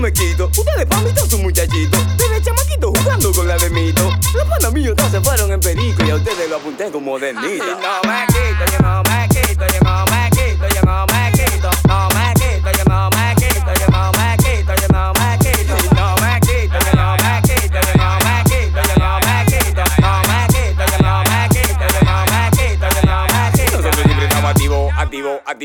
me quito. Ustedes pa' mí todos un muchachito. Desde chamaquito jugando con la de mito. Los panas míos se fueron en perico y a ustedes lo apunté como de nido. no me quito, yo no me quito, yo no me quito,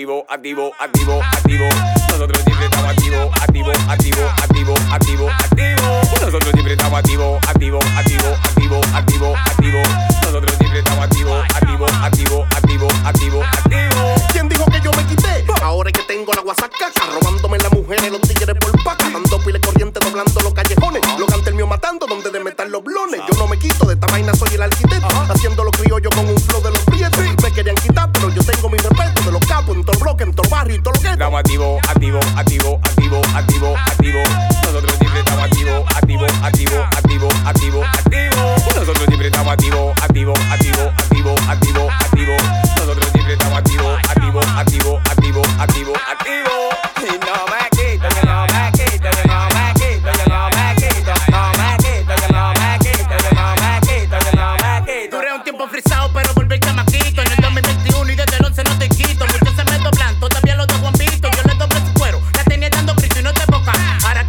activo, activo, activo, activo. Nosotros siempre estamos activo, activo, activo, activo, activo, activo. Nosotros siempre estamos activo, activo, activo, activo, activo, activo. Nosotros siempre estamos activo, activo, activo, activo, activo, activo. ¿Quién dijo que yo me quité? Ahora que tengo la guasacaca, robándome las mujeres, los tigres por paca, dando pile corriente, doblando los callejones, lo canta el mío matando, donde de metal los blones. Yo no me quito de esta vaina, soy el arquitecto, haciendo los criollos con un flow de los en todo el bloque, en todo el barrio y todo lo que Estamos activo, activo, activo, activo, activo, activo. Nosotros siempre estamos activo, activo, activo, activo, activo, activo.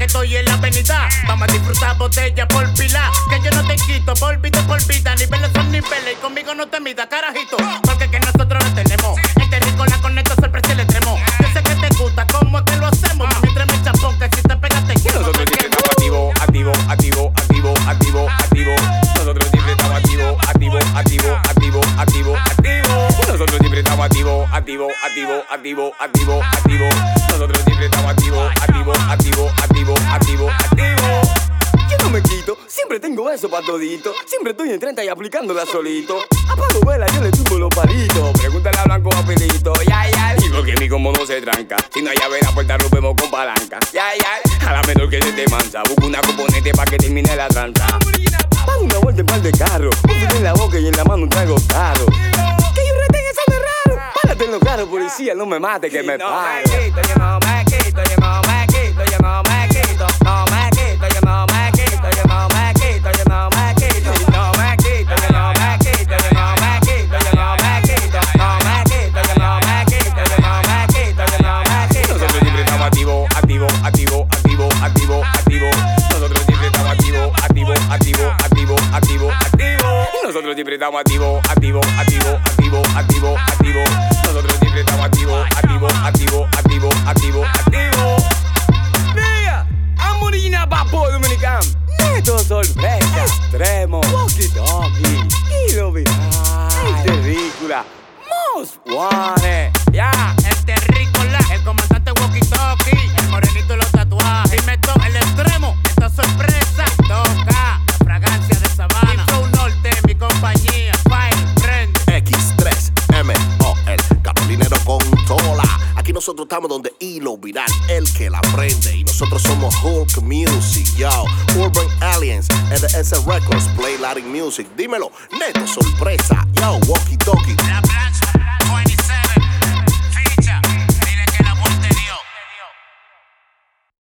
Que estoy en la avenida, vamos a disfrutar botella por pila. Que yo no te quito, por vida, por vida. Ni peles son ni peles, y conmigo no te midas, carajito. Porque que nosotros lo tenemos. Este rico la conecto, sorpresa y le tremo. Yo sé que te gusta, ¿cómo es que lo hacemos? Mami, tráeme chapón, que si te pegas te quemo. Nosotros siempre estamos activo, activo, activo, activo, activo, activo. Nosotros siempre estamos activo, activo, activo, activo, activo, activo. Nosotros siempre estamos activo, activo, activo, activo, activo, activo. Nosotros siempre estamos activo, activo, activo, activo, activo, eso pa' todito. Siempre estoy en 30 y aplicándola solito. Apago vela, yo le tumbo los palitos. Pregúntale a Blanco Papelito, ya, ya. Digo que mi combo no se tranca. Si no hay llave, la puerta rompemos con palanca. Ya, ya. A la menor que se te mancha. Busco una componente pa' que termine la tranza. Pago una vuelta en par de carro. Un en la boca y en la mano un trago caro. Que yo retén esa de raro. Párate en los carros, policía, no me mate, que me no activo, activo, activo, activo. Nosotros siempre estamos activo, activo, activo, activo, activo, activo. Nosotros siempre estamos activo, activo, activo, activo, activo, activo. Mira, Amorina Papo Dominicano. Neto sorpresa, extremo, walkie talkie, y lo viral, ridícula, most wanted, ya. Este rico la, el comandante walkie talkie, el morenito de los tatuajes. Dime todo, nosotros estamos donde hilo viral, el que la prende. Y nosotros somos Hulk Music, yo. Urban Aliens, EDS Records, Play Latin Music. Dímelo, neto sorpresa, yo. Walkie Talkie. La plancha, 27.